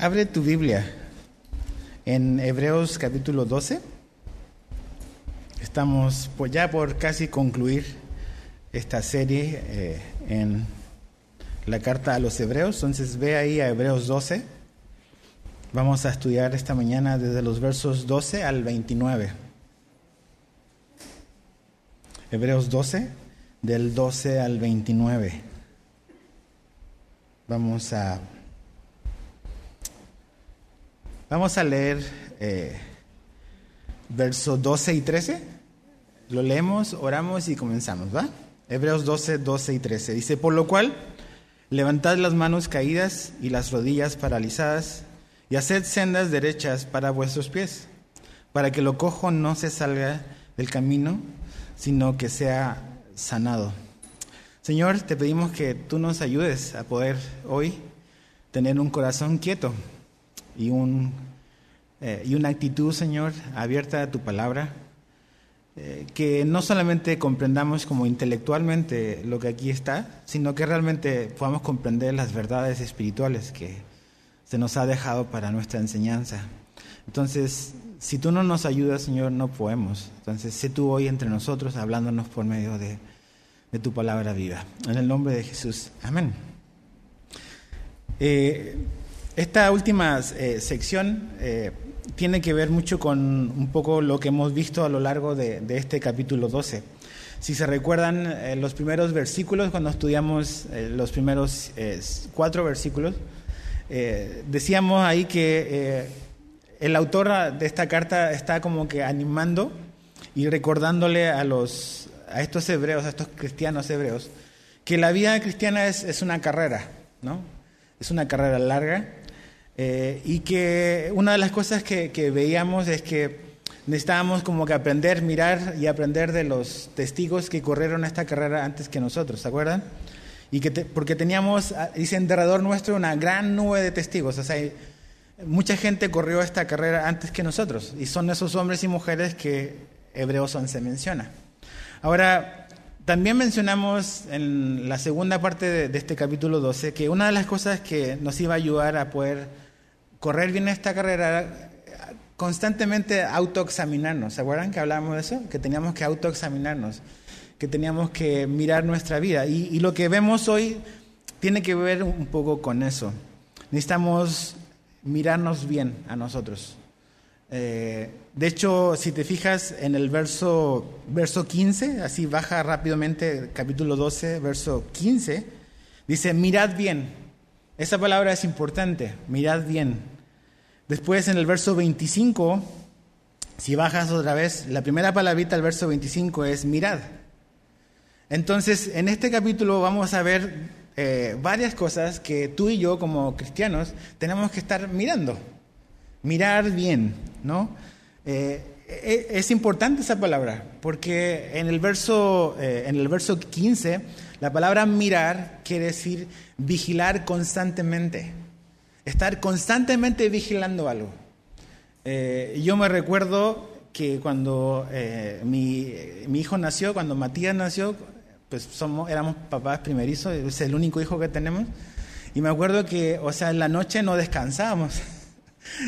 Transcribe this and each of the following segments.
Abre tu Biblia en Hebreos capítulo 12. Estamos ya por casi concluir esta serie eh, en la carta a los Hebreos. Entonces ve ahí a Hebreos 12. Vamos a estudiar esta mañana desde los versos 12 al 29. Hebreos 12, del 12 al 29. Vamos a Vamos a leer eh, versos 12 y 13. Lo leemos, oramos y comenzamos, ¿va? Hebreos 12, 12 y 13. Dice, por lo cual, levantad las manos caídas y las rodillas paralizadas y haced sendas derechas para vuestros pies, para que lo cojo no se salga del camino, sino que sea sanado. Señor, te pedimos que tú nos ayudes a poder hoy tener un corazón quieto y, un, eh, y una actitud, Señor, abierta a tu palabra, eh, que no solamente comprendamos como intelectualmente lo que aquí está, sino que realmente podamos comprender las verdades espirituales que se nos ha dejado para nuestra enseñanza. Entonces, si tú no nos ayudas, Señor, no podemos. Entonces, sé tú hoy entre nosotros hablándonos por medio de, de tu palabra viva. En el nombre de Jesús. Amén. Eh, esta última eh, sección eh, tiene que ver mucho con un poco lo que hemos visto a lo largo de, este capítulo 12. Si se recuerdan eh, los primeros versículos, cuando estudiamos los primeros cuatro versículos, decíamos ahí que el autor de esta carta está como que animando y recordándole a, los, a estos hebreos, a estos cristianos hebreos, que la vida cristiana es, es una carrera, ¿no? Es una carrera larga eh, y que una de las cosas que, veíamos es que necesitábamos como que aprender, mirar y aprender de los testigos que corrieron esta carrera antes que nosotros, ¿se acuerdan? Y que porque teníamos, ah, dice en derredor nuestro, una gran nube de testigos, o sea, mucha gente corrió esta carrera antes que nosotros, y son esos hombres y mujeres que Hebreos 11 menciona. Ahora, también mencionamos en la segunda parte de, de este capítulo 12 que una de las cosas que nos iba a ayudar a poder correr bien esta carrera constantemente autoexaminarnos. ¿Se acuerdan que hablábamos de eso? Que teníamos que autoexaminarnos, que teníamos que mirar nuestra vida. Y, lo que vemos hoy tiene que ver un poco con eso. Necesitamos mirarnos bien a nosotros. Eh, de hecho, si te fijas en el verso, verso 15, así baja rápidamente, capítulo 12, verso 15, dice, mirad bien esa palabra es importante, mirad bien. Después en el verso 25, si bajas otra vez, la primera palabrita del verso 25 es mirad. Entonces, en este capítulo vamos a ver eh, varias cosas que tú y yo como cristianos tenemos que estar mirando. Mirar bien, ¿no? Eh, es importante esa palabra, porque en el verso, eh, en el verso 15 la palabra mirar quiere decir vigilar constantemente, estar constantemente vigilando algo. Eh, yo me recuerdo que cuando eh, mi, hijo nació, cuando Matías nació, pues somos, éramos papás primerizos, es el único hijo que tenemos, y me acuerdo que, o sea, en la noche no descansábamos.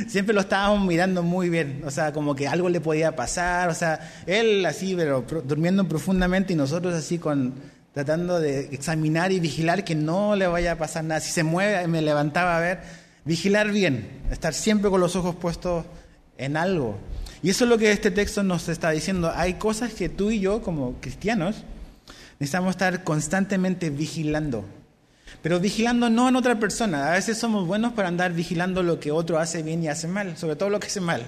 Siempre lo estábamos mirando muy bien, o sea, como que algo le podía pasar, o sea, él así, pero durmiendo profundamente y nosotros así con tratando de examinar y vigilar que no le vaya a pasar nada. Si se mueve, me levantaba a ver, vigilar bien, estar siempre con los ojos puestos en algo. Y eso es lo que este texto nos está diciendo. Hay cosas que tú y yo, como cristianos, necesitamos estar constantemente vigilando. Pero vigilando no en otra persona. A veces somos buenos para andar vigilando lo que otro hace bien y hace mal, sobre todo lo que hace mal.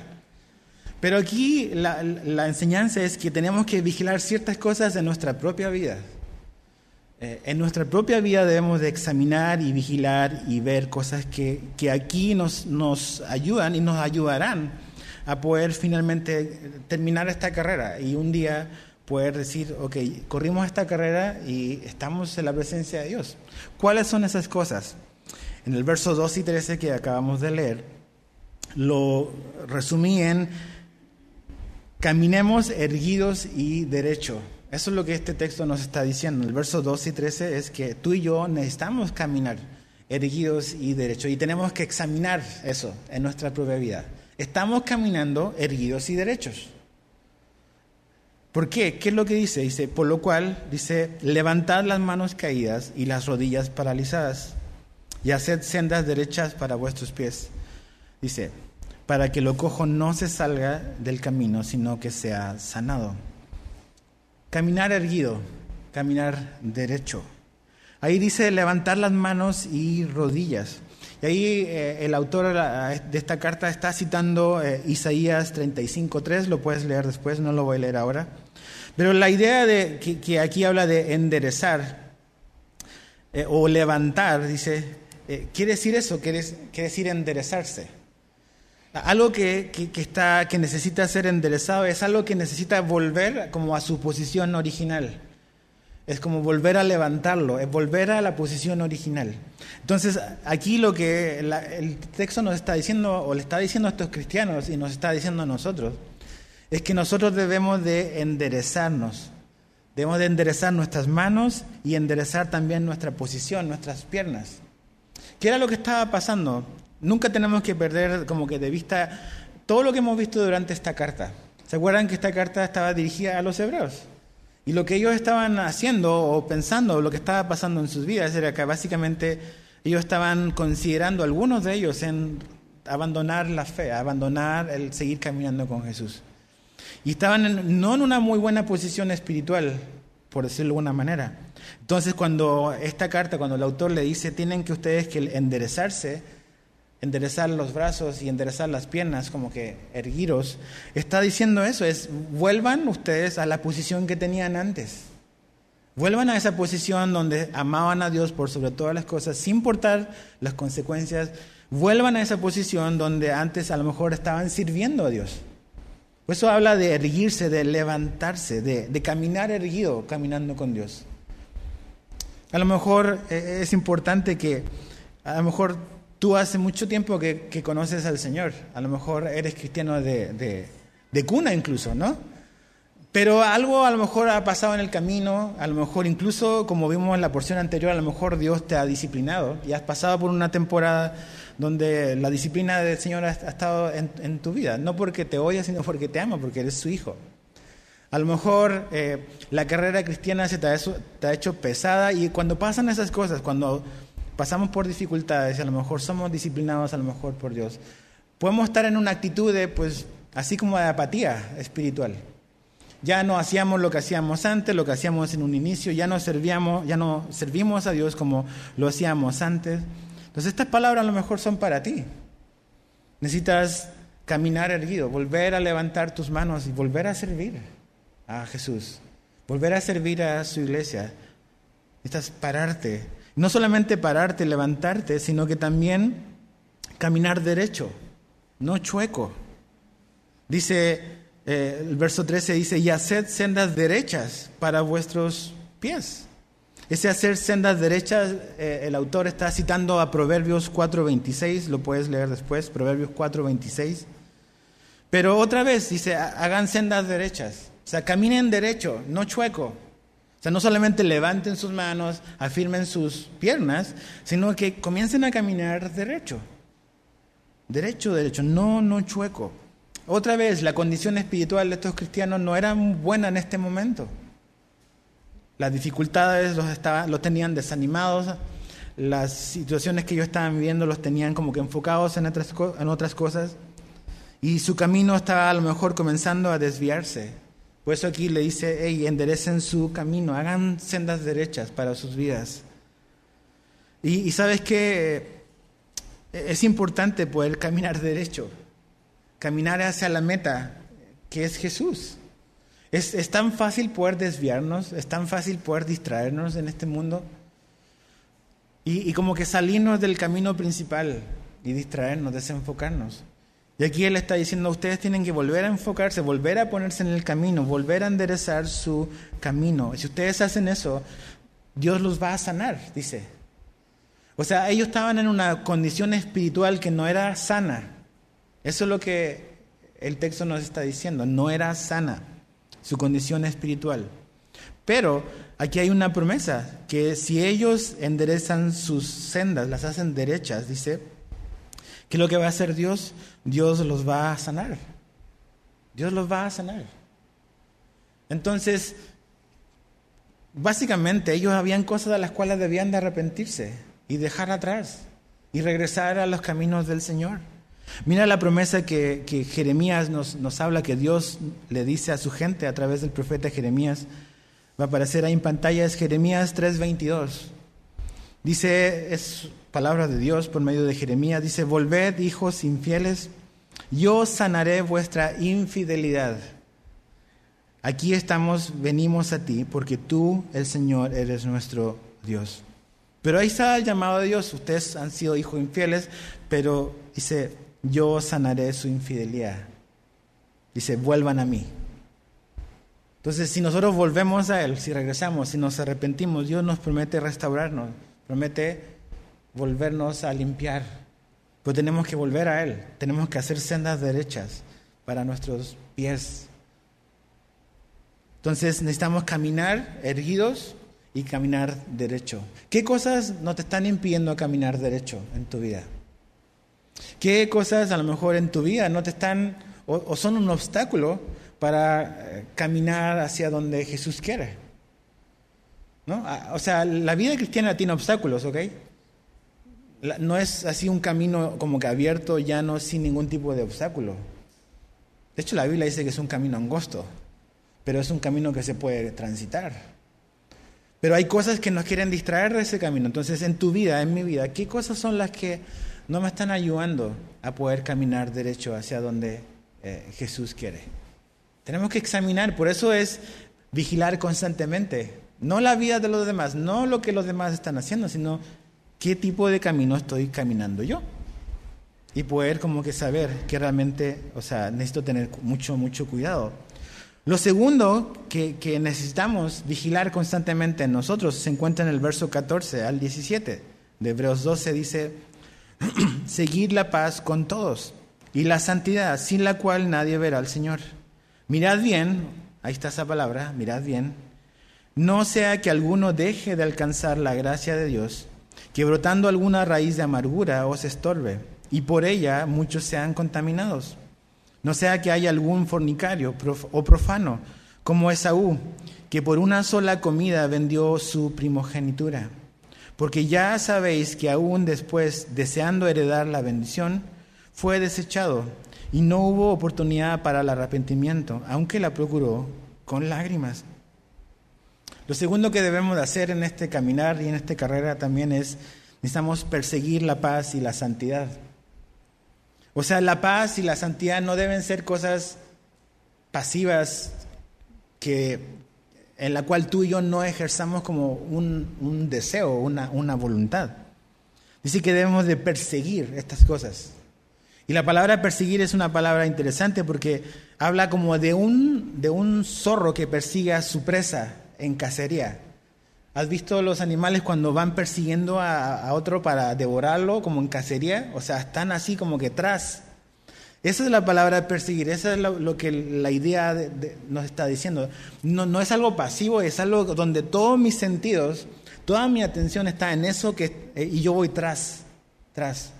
Pero aquí la, la enseñanza es que tenemos que vigilar ciertas cosas de nuestra propia vida. Eh, en nuestra propia vida debemos de examinar y vigilar y ver cosas que, que aquí nos, nos ayudan y nos ayudarán a poder finalmente terminar esta carrera y un día poder decir, ok, corrimos esta carrera y estamos en la presencia de Dios. ¿Cuáles son esas cosas? En el verso 2 y 13 que acabamos de leer, lo resumí en caminemos erguidos y derecho. Eso es lo que este texto nos está diciendo. El verso 2 y 13 es que tú y yo necesitamos caminar erguidos y derechos. Y tenemos que examinar eso en nuestra propia vida. Estamos caminando erguidos y derechos. ¿Por qué? ¿Qué es lo que dice? Dice, por lo cual, dice, levantad las manos caídas y las rodillas paralizadas y haced sendas derechas para vuestros pies. Dice, para que lo cojo no se salga del camino, sino que sea sanado. Caminar erguido, caminar derecho. Ahí dice levantar las manos y rodillas. Y ahí eh, el autor de esta carta está citando eh, Isaías 35.3, lo puedes leer después, no lo voy a leer ahora. Pero la idea de que, aquí habla de enderezar eh, o levantar, dice, quiere decir eso, quiere, quiere, decir enderezarse. Algo que, que, está, que necesita ser enderezado es algo que necesita volver como a su posición original. Es como volver a levantarlo, es volver a la posición original. Entonces, aquí lo que el texto nos está diciendo, o le está diciendo a estos cristianos y nos está diciendo a nosotros, es que nosotros debemos de enderezarnos. Debemos de enderezar nuestras manos y enderezar también nuestra posición, nuestras piernas. ¿Qué era lo que estaba pasando? Nunca tenemos que perder como que de vista todo lo que hemos visto durante esta carta. ¿Se acuerdan que esta carta estaba dirigida a los hebreos? Y lo que ellos estaban haciendo o pensando, lo que estaba pasando en sus vidas, era que básicamente ellos estaban considerando, algunos de ellos, en abandonar la fe, abandonar el seguir caminando con Jesús. Y estaban no en una muy buena posición espiritual, por decirlo de alguna manera. Entonces, cuando esta carta, cuando el autor le dice, tienen que ustedes que enderezarse, enderezar los brazos y enderezar las piernas, como que erguiros, está diciendo eso, es vuelvan ustedes a la posición que tenían antes. Vuelvan a esa posición donde amaban a Dios por sobre todas las cosas, sin importar las consecuencias. Vuelvan a esa posición donde antes a lo mejor estaban sirviendo a Dios. Por eso habla de erguirse, de levantarse, de, de caminar erguido, caminando con Dios. A lo mejor eh, es importante que, a lo mejor Tú hace mucho tiempo que, conoces al Señor, a lo mejor eres cristiano de, cuna incluso, ¿no? Pero algo a lo mejor ha pasado en el camino, a lo mejor incluso como vimos en la porción anterior, a lo mejor Dios te ha disciplinado y has pasado por una temporada donde la disciplina del Señor ha, estado en, tu vida, no porque te odia, sino porque te ama, porque eres su hijo. A lo mejor eh, la carrera cristiana se te ha hecho pesada y cuando pasan esas cosas, cuando pasamos por dificultades a lo mejor somos disciplinados a lo mejor por Dios, podemos estar en una actitud de, pues, así como de apatía espiritual. Ya no hacíamos lo que hacíamos antes, lo que hacíamos en un inicio, ya no servíamos, ya no servimos a Dios como lo hacíamos antes. Entonces estas palabras a lo mejor son para ti. Necesitas caminar erguido, volver a levantar tus manos y volver a servir a Jesús, volver a servir a su iglesia. Necesitas pararte no solamente pararte, levantarte, sino que también caminar derecho, no chueco. Dice, eh, el verso 13 dice, y haced sendas derechas para vuestros pies. Ese hacer sendas derechas, eh, el autor está citando a Proverbios 4.26, lo puedes leer después, Proverbios 4.26. Pero otra vez dice, hagan sendas derechas, o sea, caminen derecho, no chueco. O sea, no solamente levanten sus manos, afirmen sus piernas, sino que comiencen a caminar derecho. Derecho, derecho, no, no chueco. Otra vez, la condición espiritual de estos cristianos no era buena en este momento. Las dificultades los, tenían desanimados, las situaciones que ellos estaban viviendo los tenían como que enfocados en otras, cosas, y su camino estaba a lo mejor comenzando a desviarse. Por eso aquí le dice, hey, enderecen su camino, hagan sendas derechas para sus vidas. Y, sabes que es importante poder caminar derecho, caminar hacia la meta, que es Jesús. Es, es tan fácil poder desviarnos, es tan fácil poder distraernos en este mundo y, y como que salirnos del camino principal y distraernos, desenfocarnos. Y aquí Él está diciendo, ustedes tienen que volver a enfocarse, volver a ponerse en el camino, volver a enderezar su camino. Y si ustedes hacen eso, Dios los va a sanar, dice. O sea, ellos estaban en una condición espiritual que no era sana. Eso es lo que el texto nos está diciendo, no era sana su condición espiritual. Pero aquí hay una promesa, que si ellos enderezan sus sendas, las hacen derechas, dice, que lo que va a hacer Dios, Dios los va a sanar. Dios los va a sanar. Entonces, básicamente ellos habían cosas de las cuales debían de arrepentirse y dejar atrás y regresar a los caminos del Señor. Mira la promesa que, Jeremías nos, nos, habla, que Dios le dice a su gente a través del profeta Jeremías. Va a aparecer ahí en pantalla, es Jeremías 3:22. Dice, es palabra de Dios por medio de Jeremías, dice, volved hijos infieles, yo sanaré vuestra infidelidad. Aquí estamos, venimos a ti, porque tú, el Señor, eres nuestro Dios. Pero ahí está el llamado de Dios. Ustedes han sido hijos infieles, pero dice, yo sanaré su infidelidad. Dice, vuelvan a mí. Entonces, si nosotros volvemos a Él, si regresamos, si nos arrepentimos, Dios nos promete restaurarnos, promete volvernos a limpiar. Pero tenemos que volver a Él, tenemos que hacer sendas derechas para nuestros pies. Entonces necesitamos caminar erguidos y caminar derecho. ¿Qué cosas no te están impidiendo caminar derecho en tu vida? ¿Qué cosas a lo mejor en tu vida no te están o, son un obstáculo para eh, caminar hacia donde Jesús quiere? ¿No? Ah, o sea, la vida cristiana tiene obstáculos, ¿ok? No es así un camino como que abierto, llano, sin ningún tipo de obstáculo. De hecho, la Biblia dice que es un camino angosto, pero es un camino que se puede transitar. Pero hay cosas que nos quieren distraer de ese camino. Entonces, en tu vida, en mi vida, ¿qué cosas son las que no me están ayudando a poder caminar derecho hacia donde eh, Jesús quiere? Tenemos que examinar, por eso es vigilar constantemente. No la vida de los demás, no lo que los demás están haciendo, sino qué tipo de camino estoy caminando yo. Y poder como que saber que realmente, o sea, necesito tener mucho, mucho cuidado. Lo segundo que, necesitamos vigilar constantemente en nosotros se encuentra en el verso 14 al 17 de Hebreos 12. Dice, seguid la paz con todos y la santidad, sin la cual nadie verá al Señor. Mirad bien, ahí está esa palabra, mirad bien, no sea que alguno deje de alcanzar la gracia de Dios, que brotando alguna raíz de amargura os estorbe, y por ella muchos sean contaminados. No sea que haya algún fornicario o profano, como Esaú, que por una sola comida vendió su primogenitura. Porque ya sabéis que aún después, deseando heredar la bendición, fue desechado y no hubo oportunidad para el arrepentimiento, aunque la procuró con lágrimas. Lo segundo que debemos de hacer en este caminar y en esta carrera también es, necesitamos perseguir la paz y la santidad. O sea, la paz y la santidad no deben ser cosas pasivas que, en la cual tú y yo no ejerzamos como un, deseo, una, voluntad. Dice que debemos de perseguir estas cosas. Y la palabra perseguir es una palabra interesante porque habla como de un, de un zorro que persigue a su presa en cacería. ¿Has visto los animales cuando van persiguiendo a, otro para devorarlo, como en cacería? O sea, están así como que tras. Esa es la palabra perseguir, esa es lo, que la idea nos está diciendo. No, no es algo pasivo, es algo donde todos mis sentidos, toda mi atención está en eso que, eh, y yo voy tras, tras.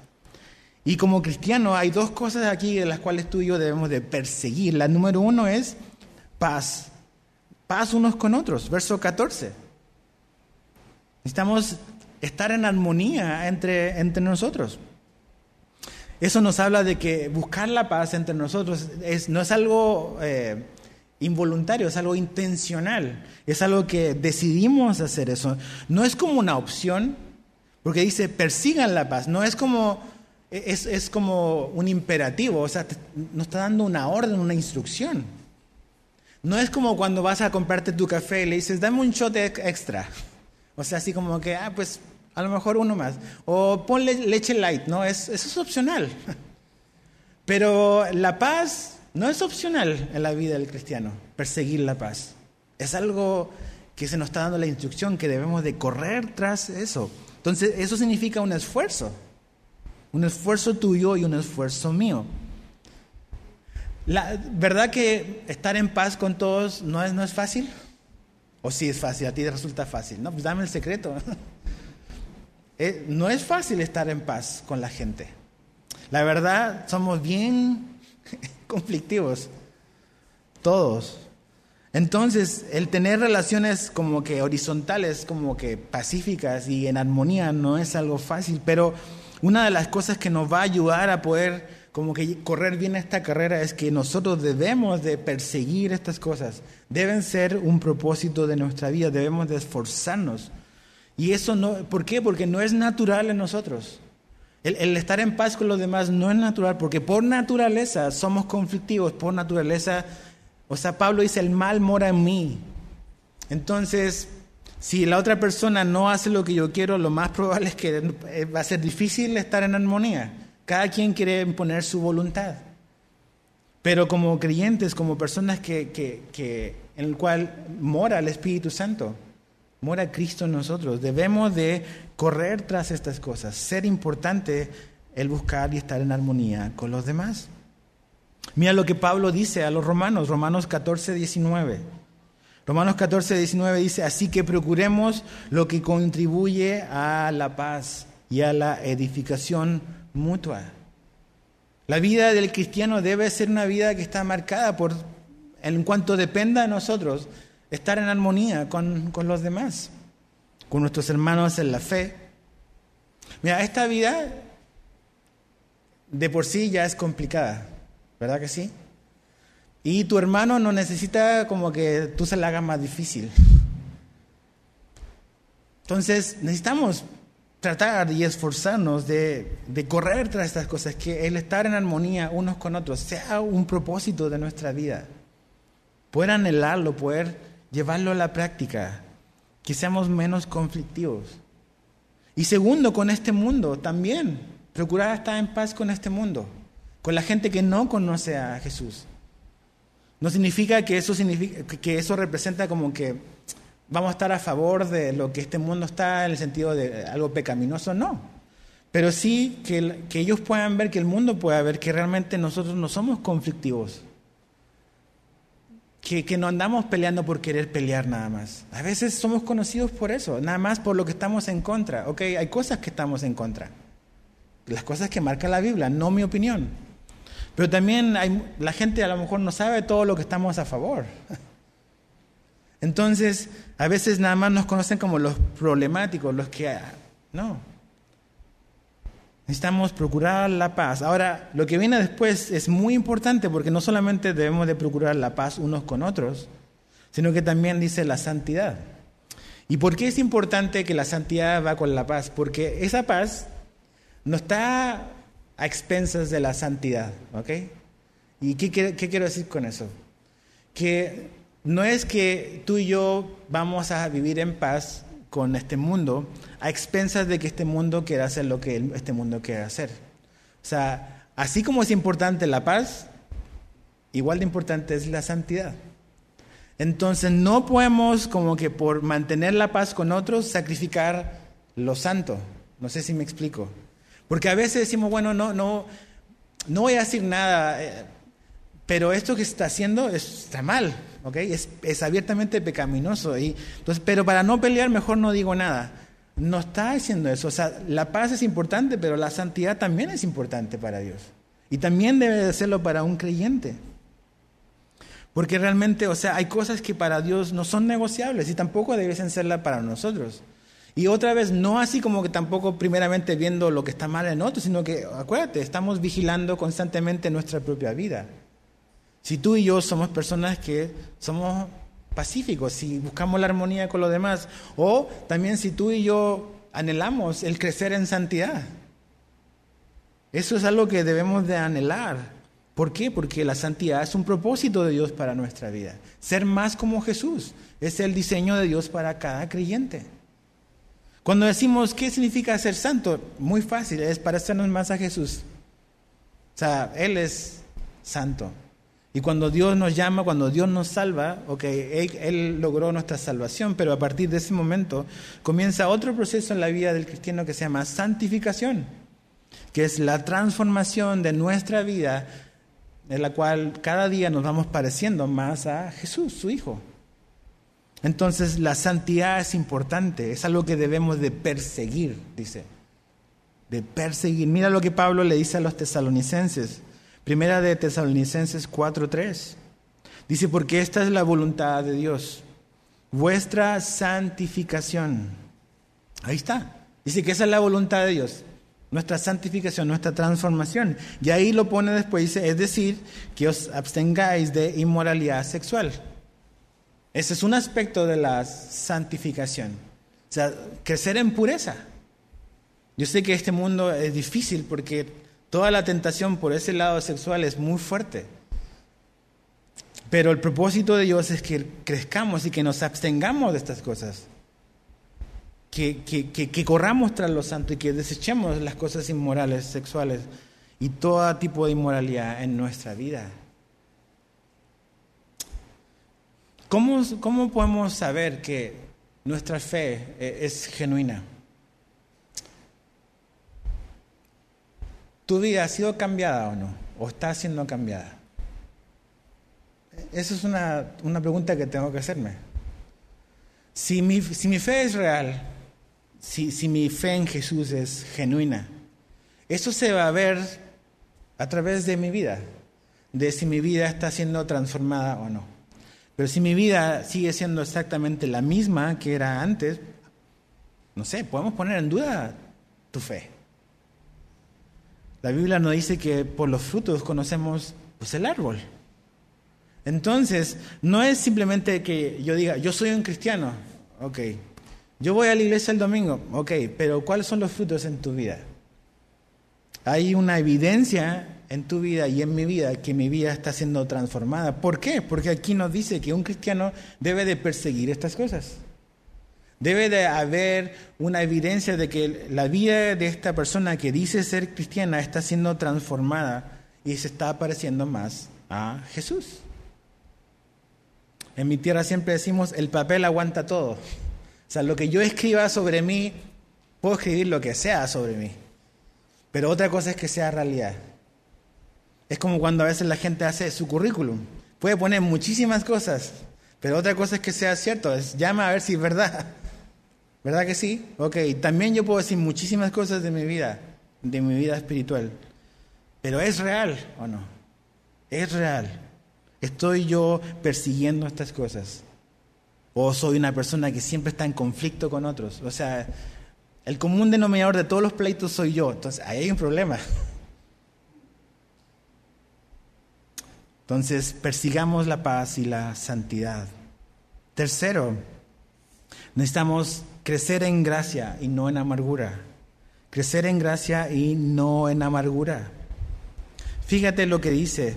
Y como cristiano hay dos cosas aquí de las cuales tú y yo debemos de perseguir. La número uno es paz, paz unos con otros, verso 14. Necesitamos estar en armonía entre, entre nosotros. Eso nos habla de que buscar la paz entre nosotros no es algo eh, involuntario, es algo intencional, es algo que decidimos hacer eso. No es como una opción, porque dice persigan la paz, no es como, es como un imperativo, o sea, nos está dando una orden, una instrucción. No es como cuando vas a comprarte tu café y le dices, dame un shot extra. O sea, así como que, ah, pues a lo mejor uno más. O ponle leche light, ¿no? Es, eso es opcional. Pero la paz no es opcional en la vida del cristiano, perseguir la paz. Es algo que se nos está dando la instrucción que debemos de correr tras eso. Entonces, eso significa un esfuerzo. Un esfuerzo tuyo y un esfuerzo mío. La verdad que estar en paz con todos no es, no es fácil. O si es fácil, a ti te resulta fácil. No, pues dame el secreto. No es fácil estar en paz con la gente. La verdad, somos bien conflictivos. Todos. Entonces, el tener relaciones como que horizontales, como que pacíficas y en armonía no es algo fácil, pero una de las cosas que nos va a ayudar a poder como que correr bien esta carrera es que nosotros debemos de perseguir estas cosas, deben ser un propósito de nuestra vida, debemos de esforzarnos. Y eso no, ¿por qué? Porque no es natural en nosotros. El, estar en paz con los demás no es natural, porque por naturaleza somos conflictivos, por naturaleza, o sea, Pablo dice, el mal mora en mí. Entonces, si la otra persona no hace lo que yo quiero, lo más probable es que va a ser difícil estar en armonía. Cada quien quiere imponer su voluntad. Pero como creyentes, como personas que, en el cual mora el Espíritu Santo, mora Cristo en nosotros, debemos de correr tras estas cosas, ser importante el buscar y estar en armonía con los demás. Mira lo que Pablo dice a los romanos, Romanos 14, 19. Romanos 14, 19 dice, así que procuremos lo que contribuye a la paz y a la edificación mutua. La vida del cristiano debe ser una vida que está marcada por, en cuanto dependa de nosotros, estar en armonía con, con los demás, con nuestros hermanos en la fe. Mira, esta vida de por sí ya es complicada, ¿verdad que sí? Y tu hermano no necesita como que tú se la hagas más difícil. Entonces necesitamos tratar y esforzarnos de, correr tras estas cosas, que el estar en armonía unos con otros sea un propósito de nuestra vida. Poder anhelarlo, poder llevarlo a la práctica, que seamos menos conflictivos. Y segundo, con este mundo también, procurar estar en paz con este mundo, con la gente que no conoce a Jesús. No significa que eso, significa, que eso representa como que vamos a estar a favor de lo que este mundo está en el sentido de algo pecaminoso, no. Pero sí que, que ellos puedan ver, que el mundo pueda ver que realmente nosotros no somos conflictivos. Que, que, no andamos peleando por querer pelear nada más. A veces somos conocidos por eso, nada más por lo que estamos en contra. Ok, hay cosas que estamos en contra. Las cosas que marca la Biblia, no mi opinión. Pero también hay, la gente a lo mejor no sabe todo lo que estamos a favor. Entonces, a veces nada más nos conocen como los problemáticos, los que... No. Necesitamos procurar la paz. Ahora, lo que viene después es muy importante porque no solamente debemos de procurar la paz unos con otros, sino que también dice la santidad. ¿Y por qué es importante que la santidad va con la paz? Porque esa paz no está a expensas de la santidad, ¿ok? ¿Y qué, qué quiero decir con eso? Que no es que tú y yo vamos a vivir en paz con este mundo a expensas de que este mundo quiera hacer lo que este mundo quiere hacer. O sea, así como es importante la paz, igual de importante es la santidad. Entonces no podemos como que por mantener la paz con otros sacrificar lo santo. No sé si me explico. Porque a veces decimos, bueno, no, no, no voy a decir nada, eh, pero esto que está haciendo está mal. Es, abiertamente pecaminoso. Y, entonces, pero para no pelear, mejor no digo nada. No está haciendo eso. O sea, la paz es importante, pero la santidad también es importante para Dios. Y también debe de serlo para un creyente. Porque realmente, o sea, hay cosas que para Dios no son negociables y tampoco deben serla para nosotros. Y otra vez, no así como que tampoco primeramente viendo lo que está mal en otros, sino que, acuérdate, estamos vigilando constantemente nuestra propia vida. Si tú y yo somos personas que somos pacíficos, si buscamos la armonía con los demás, o también si tú y yo anhelamos el crecer en santidad. Eso es algo que debemos de anhelar. ¿Por qué? Porque la santidad es un propósito de Dios para nuestra vida. Ser más como Jesús es el diseño de Dios para cada creyente. Cuando decimos qué significa ser santo, muy fácil, es parecernos más a Jesús. O sea, Él es santo. Y cuando Dios nos llama, cuando Dios nos salva, ok, él, logró nuestra salvación, pero a partir de ese momento comienza otro proceso en la vida del cristiano que se llama santificación, que es la transformación de nuestra vida, en la cual cada día nos vamos pareciendo más a Jesús, su Hijo. Entonces la santidad es importante, es algo que debemos de perseguir, dice. De perseguir. Mira lo que Pablo le dice a los tesalonicenses. Primera de Tesalonicenses 4:3. Dice, porque esta es la voluntad de Dios, vuestra santificación. Ahí está. Dice que esa es la voluntad de Dios, nuestra santificación, nuestra transformación. Y ahí lo pone después, dice, es decir, que os abstengáis de inmoralidad sexual. Ese es un aspecto de la santificación. O sea, crecer en pureza. Yo sé que este mundo es difícil porque toda la tentación por ese lado sexual es muy fuerte. Pero el propósito de Dios es que crezcamos y que nos abstengamos de estas cosas. Que, que, corramos tras lo santo y que desechemos las cosas inmorales, sexuales y todo tipo de inmoralidad en nuestra vida. ¿Cómo, ¿Cómo podemos saber que nuestra fe eh, es genuina? ¿Tu vida ha sido cambiada o no? ¿O está siendo cambiada? Esa es una, una pregunta que tengo que hacerme. Si mi, si mi fe es real, si, si mi fe en Jesús es genuina, eso se va a ver a través de mi vida, de si mi vida está siendo transformada o no. Pero si mi vida sigue siendo exactamente la misma que era antes, no sé, podemos poner en duda tu fe. La Biblia nos dice que por los frutos conocemos pues, el árbol. Entonces, no es simplemente que yo diga, yo soy un cristiano, ok. Yo voy a la iglesia el domingo, ok, pero ¿cuáles son los frutos en tu vida? Hay una evidencia en tu vida y en mi vida que mi vida está siendo transformada. ¿Por qué? Porque aquí nos dice que un cristiano debe de perseguir estas cosas. Debe de haber una evidencia de que la vida de esta persona que dice ser cristiana está siendo transformada y se está pareciendo más a Jesús. En mi tierra siempre decimos, el papel aguanta todo. O sea, lo que yo escriba sobre mí, puedo escribir lo que sea sobre mí. Pero otra cosa es que sea realidad. Es como cuando a veces la gente hace su currículum. Puede poner muchísimas cosas, pero otra cosa es que sea cierto. Es, llama a ver si es verdad. ¿Verdad que sí? Ok, también yo puedo decir muchísimas cosas de mi vida, de mi vida espiritual. Pero ¿es real o no? Es real. ¿Estoy yo persiguiendo estas cosas? ¿O soy una persona que siempre está en conflicto con otros? O sea, el común denominador de todos los pleitos soy yo. Entonces, ahí hay un problema. Entonces, persigamos la paz y la santidad. Tercero, necesitamos crecer en gracia y no en amargura. Crecer en gracia y no en amargura. Fíjate lo que dice,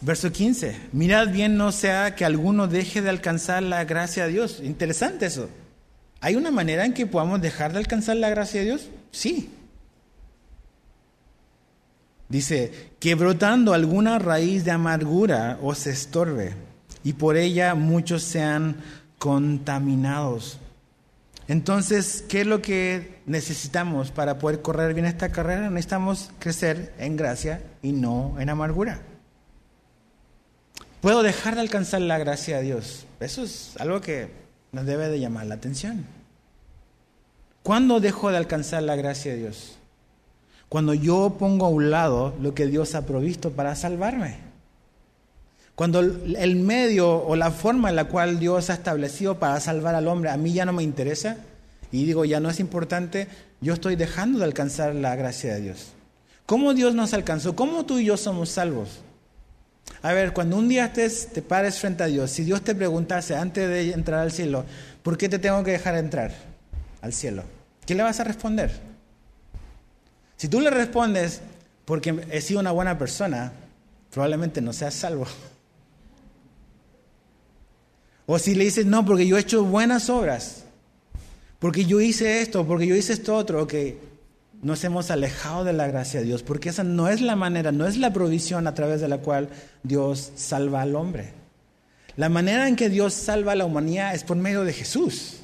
verso 15. Mirad bien no sea que alguno deje de alcanzar la gracia de Dios. Interesante eso. ¿Hay una manera en que podamos dejar de alcanzar la gracia de Dios? Sí. Dice, que brotando alguna raíz de amargura os estorbe y por ella muchos sean contaminados. Entonces, ¿qué es lo que necesitamos para poder correr bien esta carrera? Necesitamos crecer en gracia y no en amargura. Puedo dejar de alcanzar la gracia de Dios. Eso es algo que nos debe de llamar la atención. ¿Cuándo dejo de alcanzar la gracia de Dios? Cuando yo pongo a un lado lo que Dios ha provisto para salvarme. Cuando el medio o la forma en la cual Dios ha establecido para salvar al hombre a mí ya no me interesa y digo ya no es importante, yo estoy dejando de alcanzar la gracia de Dios. ¿Cómo Dios nos alcanzó? ¿Cómo tú y yo somos salvos? A ver, cuando un día estés, te pares frente a Dios, si Dios te preguntase antes de entrar al cielo, ¿por qué te tengo que dejar entrar al cielo? ¿Qué le vas a responder? Si tú le respondes, porque he sido una buena persona, probablemente no seas salvo. O si le dices, no, porque yo he hecho buenas obras, porque yo hice esto, porque yo hice esto otro, que nos hemos alejado de la gracia de Dios, porque esa no es la manera, no es la provisión a través de la cual Dios salva al hombre. La manera en que Dios salva a la humanidad es por medio de Jesús.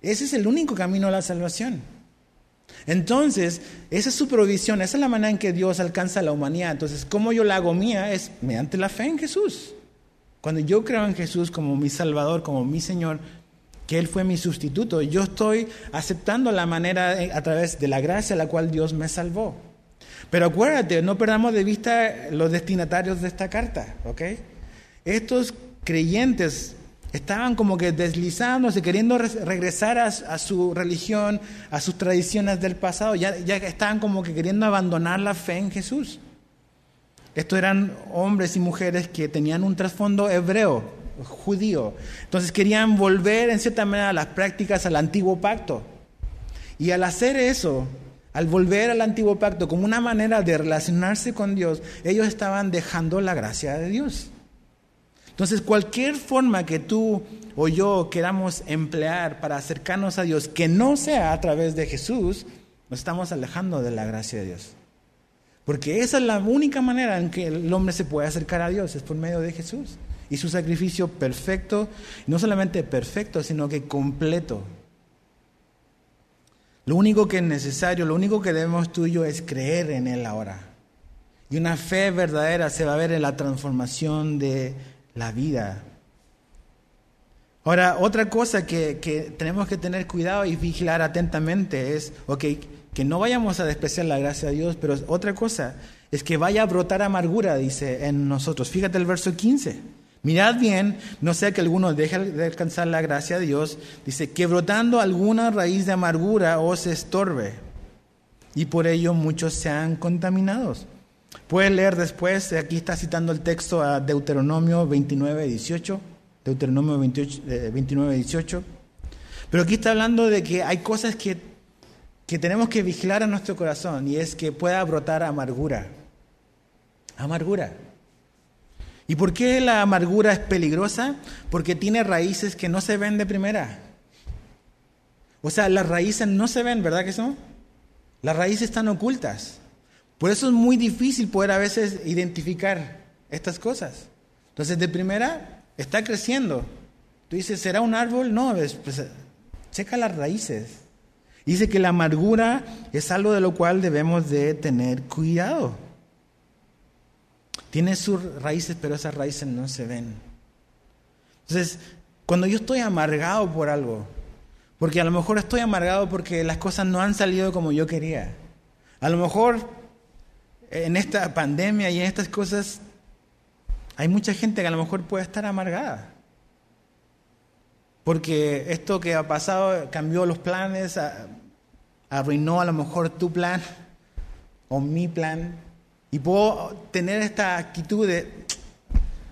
Ese es el único camino a la salvación. Entonces, esa es su provisión, esa es la manera en que Dios alcanza a la humanidad. Entonces, ¿cómo yo la hago mía? Es mediante la fe en Jesús. Cuando yo creo en Jesús como mi Salvador, como mi Señor, que Él fue mi sustituto, yo estoy aceptando la manera a través de la gracia a la cual Dios me salvó. Pero acuérdate, no perdamos de vista los destinatarios de esta carta, ¿ok? Estos creyentes estaban como que deslizándose, queriendo regresar a, su religión, a sus tradiciones del pasado, ya, ya estaban como que queriendo abandonar la fe en Jesús. Estos eran hombres y mujeres que tenían un trasfondo hebreo, judío. Entonces querían volver en cierta manera a las prácticas al antiguo pacto. Y al hacer eso, al volver al antiguo pacto como una manera de relacionarse con Dios, ellos estaban dejando la gracia de Dios. Entonces, cualquier forma que tú o yo queramos emplear para acercarnos a Dios, que no sea a través de Jesús, nos estamos alejando de la gracia de Dios. Porque esa es la única manera en que el hombre se puede acercar a Dios, es por medio de Jesús. Y su sacrificio perfecto, no solamente perfecto, sino que completo. Lo único que es necesario, lo único que debemos tú y yo es creer en Él ahora. Y una fe verdadera se va a ver en la transformación de la vida. Ahora, otra cosa que, tenemos que tener cuidado y vigilar atentamente es, ok, que no vayamos a despreciar la gracia de Dios, pero otra cosa es que vaya a brotar amargura, dice en nosotros. Fíjate el verso 15. Mirad bien, no sea que alguno deje de alcanzar la gracia de Dios. Dice, que brotando alguna raíz de amargura os estorbe, y por ello muchos sean contaminados. Puedes leer después, aquí está citando el texto a Deuteronomio 29, 18. Deuteronomio 29, 18. Eh, Pero aquí está hablando de que hay cosas que, que tenemos que vigilar a nuestro corazón y es que pueda brotar amargura. Amargura. ¿Y por qué la amargura es peligrosa? Porque tiene raíces que no se ven de primera. O sea, las raíces no se ven, ¿verdad que son? Las raíces están ocultas. Por eso es muy difícil poder a veces identificar estas cosas. Entonces, de primera, está creciendo. Tú dices, ¿será un árbol? No, pues, checa las raíces. Dice que la amargura es algo de lo cual debemos de tener cuidado. Tiene sus raíces, pero esas raíces no se ven. Entonces, cuando yo estoy amargado por algo, porque a lo mejor estoy amargado porque las cosas no han salido como yo quería. A lo mejor en esta pandemia y en estas cosas, hay mucha gente que a lo mejor puede estar amargada. Porque esto que ha pasado cambió los planes, arruinó a lo mejor tu plan o mi plan. Y puedo tener esta actitud de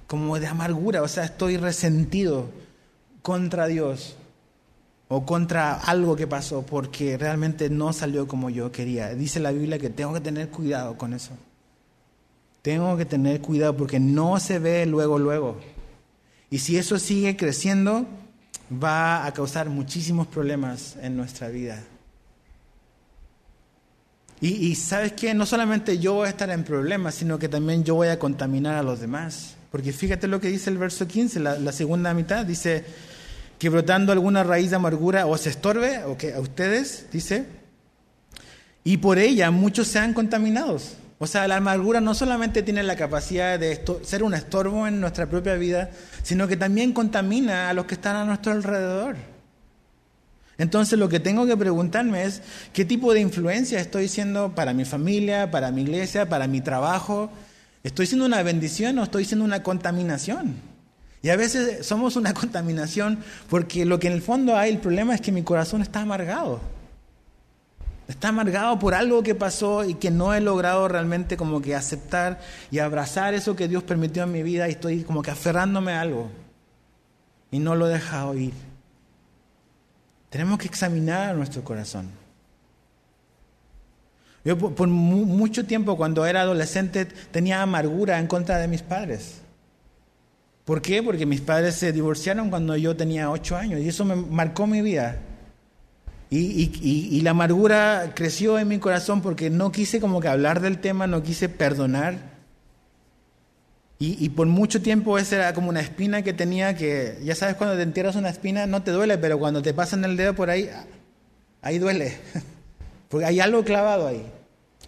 como de amargura, o sea, estoy resentido contra Dios o contra algo que pasó porque realmente no salió como yo quería. Dice la Biblia que tengo que tener cuidado con eso. Tengo que tener cuidado porque no se ve luego, luego. Y si eso sigue creciendo, va a causar muchísimos problemas en nuestra vida. Y, sabes que no solamente yo voy a estar en problemas, sino que también yo voy a contaminar a los demás. Porque fíjate lo que dice el verso 15, la, la segunda mitad, dice, que brotando alguna raíz de amargura os estorbe, o que a ustedes, dice, y por ella muchos sean contaminados. O sea, la amargura no solamente tiene la capacidad de ser un estorbo en nuestra propia vida, sino que también contamina a los que están a nuestro alrededor. Entonces lo que tengo que preguntarme es, ¿qué tipo de influencia estoy siendo para mi familia, para mi iglesia, para mi trabajo? ¿Estoy siendo una bendición o estoy siendo una contaminación? Y a veces somos una contaminación porque lo que en el fondo hay, el problema es que mi corazón está amargado. Está amargado por algo que pasó y que no he logrado realmente como que aceptar y abrazar eso que Dios permitió en mi vida y estoy como que aferrándome a algo y no lo he dejado ir. Tenemos que examinar nuestro corazón. Yo por mucho tiempo cuando era adolescente tenía amargura en contra de mis padres. ¿Por qué? Porque mis padres se divorciaron cuando yo tenía ocho años y eso me marcó mi vida. Y, la amargura creció en mi corazón porque no quise como que hablar del tema, no quise perdonar. Y, por mucho tiempo esa era como una espina que tenía que, ya sabes, cuando te entierras una espina no te duele, pero cuando te pasan el dedo por ahí, ahí duele. Porque hay algo clavado ahí,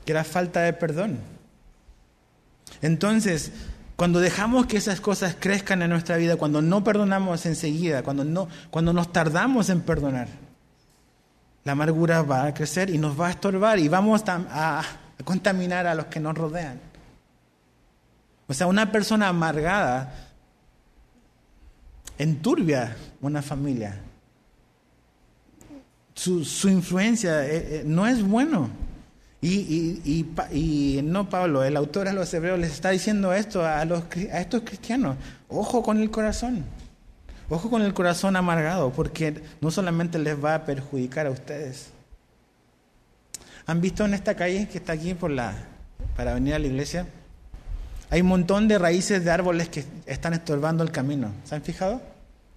que era falta de perdón. Entonces, Cuando dejamos que esas cosas crezcan en nuestra vida, cuando no perdonamos enseguida, cuando, no, cuando nos tardamos en perdonar, la amargura va a crecer y nos va a estorbar y vamos a, contaminar a los que nos rodean. O sea, una persona amargada enturbia una familia. Su, su influencia eh, eh, no es bueno. Y, y, y, y, no Pablo, el autor a los hebreos les está diciendo esto a, los, a estos cristianos. Ojo con el corazón. Ojo con el corazón amargado, porque no solamente les va a perjudicar a ustedes. ¿Han visto en esta calle que está aquí por la, para venir a la iglesia? Hay un montón de raíces de árboles que están estorbando el camino. ¿Se han fijado?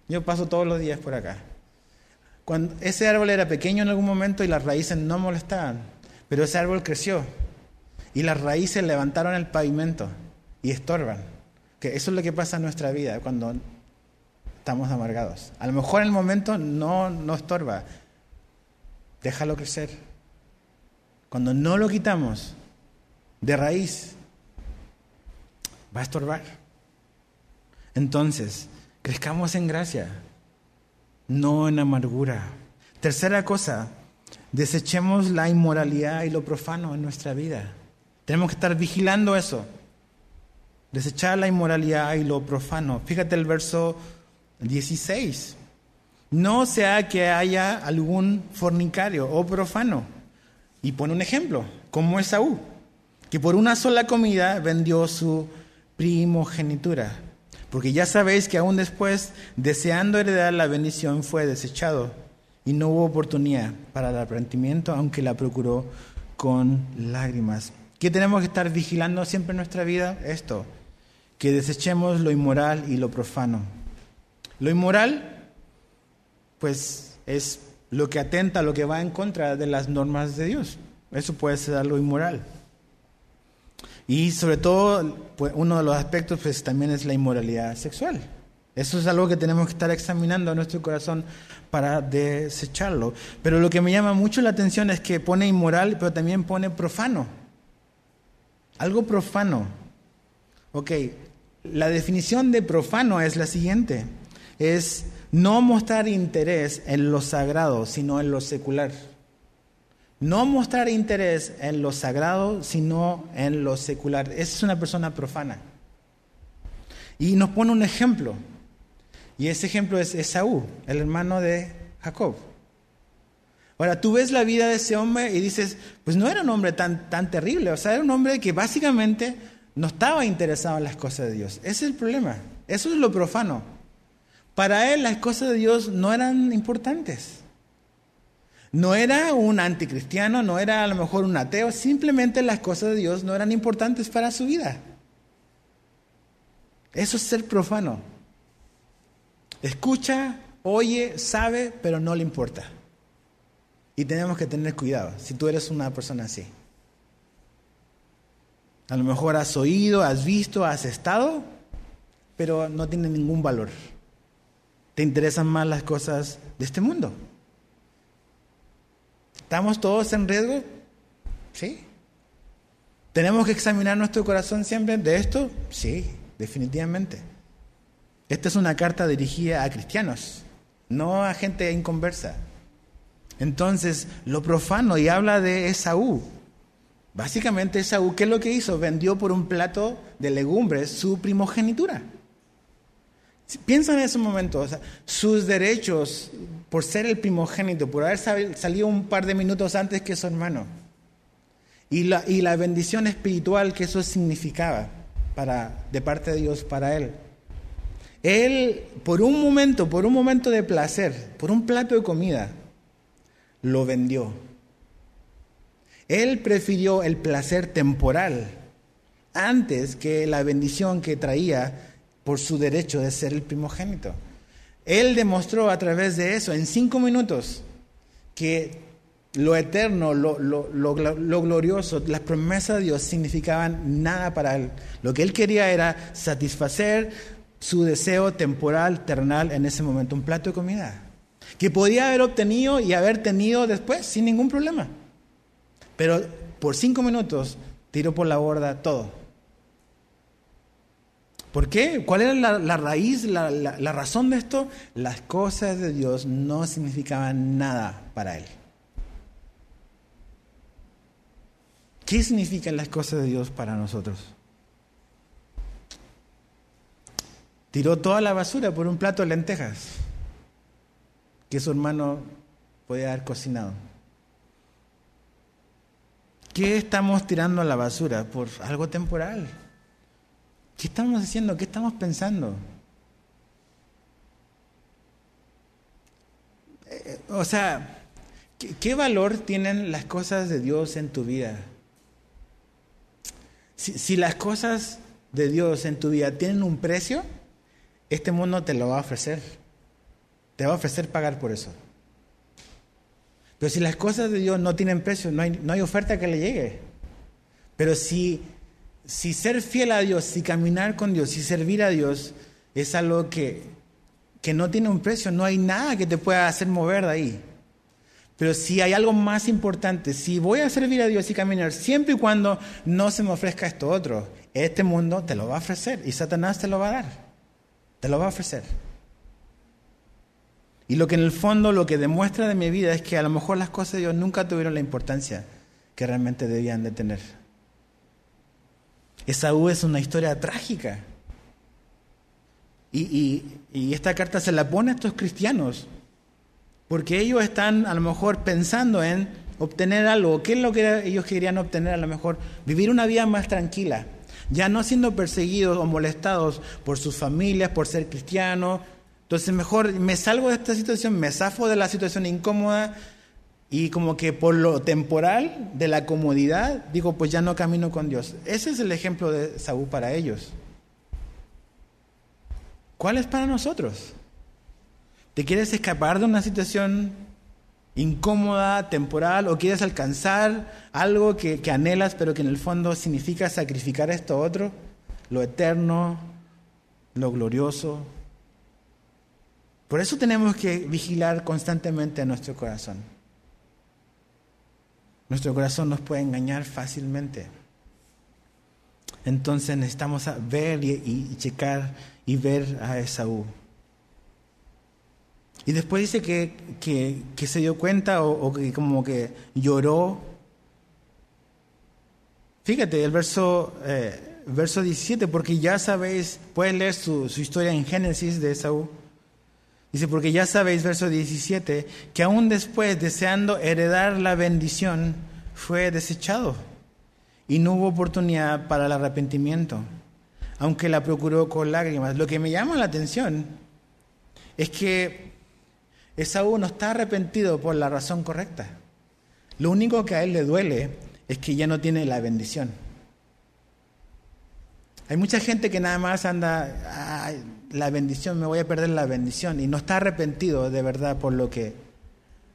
Yo paso todos los días por acá. Cuando ese árbol era pequeño en algún momento y las raíces no molestaban. Pero ese árbol creció y las raíces levantaron el pavimento y estorban. Que eso es lo que pasa en nuestra vida cuando estamos amargados. A lo mejor en el momento no, no estorba. Déjalo crecer. Cuando no lo quitamos de raíz, va a estorbar. Entonces, crezcamos en gracia, no en amargura. Tercera cosa, Desechemos la inmoralidad y lo profano en nuestra vida. Tenemos que estar vigilando eso. Desechar la inmoralidad y lo profano. Fíjate el verso 16. No sea que haya algún fornicario o profano. Y pone un ejemplo, como Esaú, que por una sola comida vendió su primogenitura. Porque ya sabéis que aún después, deseando heredar la bendición, fue desechado y no hubo oportunidad para el arrepentimiento, aunque la procuró con lágrimas. ¿Qué tenemos que estar vigilando siempre en nuestra vida? Esto, que desechemos lo inmoral y lo profano. Lo inmoral, pues, es lo que atenta, lo que va en contra de las normas de Dios. Eso puede ser lo inmoral. Y sobre todo, pues, uno de los aspectos pues, también es la inmoralidad sexual. Eso es algo que tenemos que estar examinando en nuestro corazón para desecharlo. Pero lo que me llama mucho la atención es que pone inmoral, pero también pone profano. Algo profano. Ok, la definición de profano es la siguiente. Es no mostrar interés en lo sagrado, sino en lo secular. No mostrar interés en lo sagrado, sino en lo secular. Esa es una persona profana. Y nos pone un ejemplo. Y ese ejemplo es Esaú, el hermano de Jacob. Ahora, tú ves la vida de ese hombre y dices, pues no era un hombre tan, tan terrible, o sea, era un hombre que básicamente no estaba interesado en las cosas de Dios. Ese es el problema, eso es lo profano. Para él las cosas de Dios no eran importantes. No era un anticristiano, no era a lo mejor un ateo, simplemente las cosas de Dios no eran importantes para su vida. Eso es ser profano. Escucha, oye, sabe, pero no le importa. Y tenemos que tener cuidado si tú eres una persona así. A lo mejor has oído, has visto, has estado, pero no tiene ningún valor. Te interesan más las cosas de este mundo. ¿Estamos todos en riesgo? Sí. ¿Tenemos que examinar nuestro corazón siempre de esto? Sí, definitivamente. Esta es una carta dirigida a cristianos, no a gente inconversa. Entonces, lo profano y habla de Esaú. Básicamente Esaú, ¿qué es lo que hizo? Vendió por un plato de legumbres su primogenitura. Piensa en ese momento, sus derechos por ser el primogénito, por haber salido un par de minutos antes que su hermano, y la, y la bendición espiritual que eso significaba para, de parte de Dios para él. Él, por un momento, por un momento de placer, por un plato de comida, lo vendió. Él prefirió el placer temporal antes que la bendición que traía por su derecho de ser el primogénito. Él demostró a través de eso, en cinco minutos, que lo eterno, lo, lo, glorioso, las promesas de Dios significaban nada para él. Lo que él quería era satisfacer su deseo temporal, terrenal en ese momento, un plato de comida, que podía haber obtenido y haber tenido después sin ningún problema. Pero por cinco minutos tiró por la borda todo. ¿Por qué? ¿Cuál era la, raíz, la, la razón de esto? Las cosas de Dios no significaban nada para él. ¿Qué significan las cosas de Dios para nosotros? Tiró toda la basura por un plato de lentejas que su hermano podía haber cocinado. ¿Qué estamos tirando a la basura? Por algo temporal. ¿Qué estamos haciendo? ¿Qué estamos pensando? Eh, o sea, ¿qué, valor tienen las cosas de Dios en tu vida? si las cosas de Dios en tu vida tienen un precio, este mundo te lo va a ofrecer. Te va a ofrecer pagar por eso. Pero si las cosas de Dios no tienen precio, no hay, no hay oferta que le llegue. Pero si, si ser fiel a Dios, si caminar con Dios, si servir a Dios es algo que, que no tiene un precio, no hay nada que te pueda hacer mover de ahí. Pero si hay algo más importante, si voy a servir a Dios y caminar siempre y cuando no se me ofrezca esto otro, este mundo te lo va a ofrecer y Satanás te lo va a dar. Te lo va a ofrecer. Y lo que en el fondo lo que demuestra de mi vida es que a lo mejor las cosas de Dios nunca tuvieron la importancia que realmente debían de tener. Esaú es una historia trágica. Y, y, esta carta se la pone a estos cristianos, porque ellos están a lo mejor pensando en obtener algo. ¿Qué es lo que ellos querían obtener? A lo mejor vivir una vida más tranquila, ya no siendo perseguidos o molestados por sus familias, por ser cristianos, entonces mejor me salgo de esta situación, me zafo de la situación incómoda y como que por lo temporal, de la comodidad, digo, pues ya no camino con Dios. Ese es el ejemplo de Saúl para ellos. ¿Cuál es para nosotros? ¿Te quieres escapar de una situación incómoda, temporal, o quieres alcanzar algo que, anhelas, pero que en el fondo significa sacrificar esto otro, lo eterno, lo glorioso, por eso tenemos que vigilar constantemente nuestro corazón. Nuestro corazón nos puede engañar fácilmente. Entonces necesitamos ver y, checar y ver a Esaú. Y después dice que, se dio cuenta o, que como que lloró. Fíjate, el verso, eh, verso 17, porque ya sabéis, puedes leer su, su historia en Génesis de Esaú. Dice, porque ya sabéis, verso 17, que aún después, deseando heredar la bendición, fue desechado y no hubo oportunidad para el arrepentimiento, aunque la procuró con lágrimas. Lo que me llama la atención es que Esaú no está arrepentido por la razón correcta. Lo único que a él le duele es que ya no tiene la bendición. Hay mucha gente que nada más anda, la bendición, me voy a perder la bendición, y no está arrepentido de verdad por lo que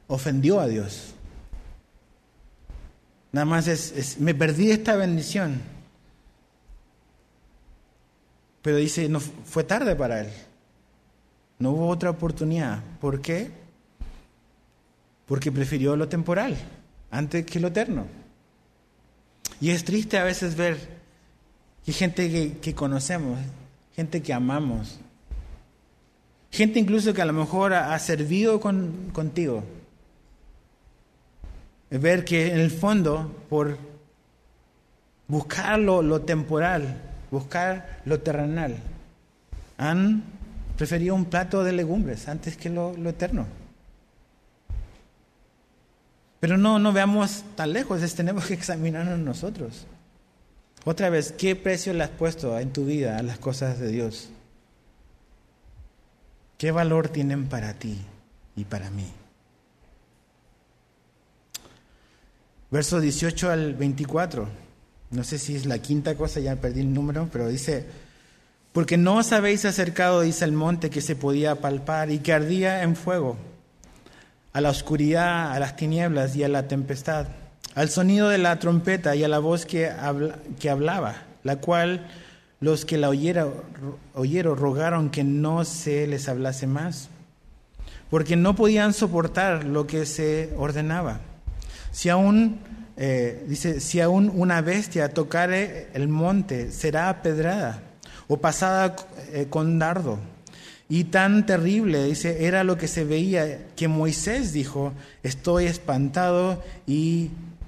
ofendió a Dios. Nada más es, me perdí esta bendición. Pero dice, no fue tarde para él. No hubo otra oportunidad. ¿Por qué? Porque prefirió lo temporal antes que lo eterno. Y es triste a veces ver que gente que conocemos, gente que amamos, Gente incluso que a lo mejor ha, servido con, contigo. Ver que en el fondo, por buscar lo, temporal, buscar lo terrenal, han preferido un plato de legumbres antes que lo, lo eterno. Pero no, no veamos tan lejos, es, tenemos que examinarnos nosotros. Otra vez, ¿qué precio le has puesto en tu vida a las cosas de Dios? ¿Qué valor tienen para ti y para mí? Verso 18 al 24. No sé si es la quinta cosa, ya perdí el número, pero dice, porque no os habéis acercado, dice el monte, que se podía palpar y que ardía en fuego, a la oscuridad, a las tinieblas y a la tempestad, al sonido de la trompeta y a la voz que, hablaba, la cual los que la oyeron, rogaron que no se les hablase más, porque no podían soportar lo que se ordenaba. Si aún, eh, dice, si aún una bestia tocare el monte, será apedrada, o pasada eh, con dardo. Y tan terrible, dice, era lo que se veía que Moisés dijo, estoy espantado y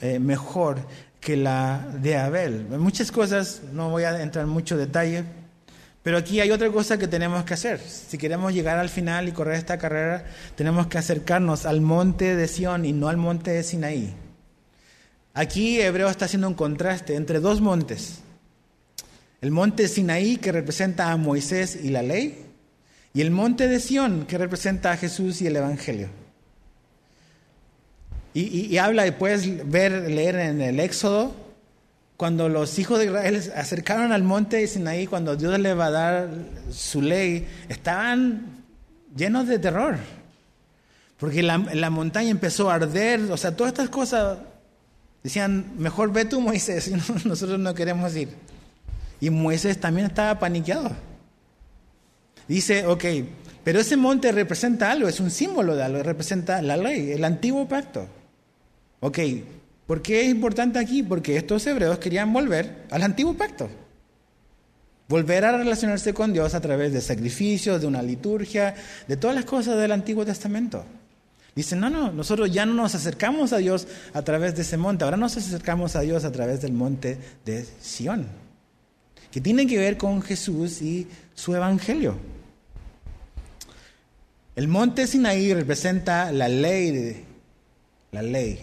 eh, mejor que la de Abel. Muchas cosas, no voy a entrar en mucho detalle, pero aquí hay otra cosa que tenemos que hacer. Si queremos llegar al final y correr esta carrera, tenemos que acercarnos al monte de Sión y no al monte de Sinaí. Aquí Hebreo está haciendo un contraste entre dos montes. El monte Sinaí que representa a Moisés y la ley y el monte de Sión que representa a Jesús y el Evangelio. Y, habla, y puedes ver, leer en el Éxodo, cuando los hijos de Israel se acercaron al monte de Sinaí, cuando Dios le va a dar su ley, estaban llenos de terror. Porque la, la montaña empezó a arder, o sea, todas estas cosas decían, mejor ve tú Moisés, nosotros no queremos ir. Y Moisés también estaba paniqueado. Dice, ok, pero ese monte representa algo, es un símbolo de algo, representa la ley, el antiguo pacto. Ok, ¿por qué es importante aquí? Porque estos hebreos querían volver al antiguo pacto. Volver a relacionarse con Dios a través de sacrificios, de una liturgia, de todas las cosas del Antiguo Testamento. Dicen, no, no, nosotros ya no nos acercamos a Dios a través de ese monte, ahora nos acercamos a Dios a través del monte de Sión, que tiene que ver con Jesús y su evangelio. El monte Sinaí representa la ley, la ley.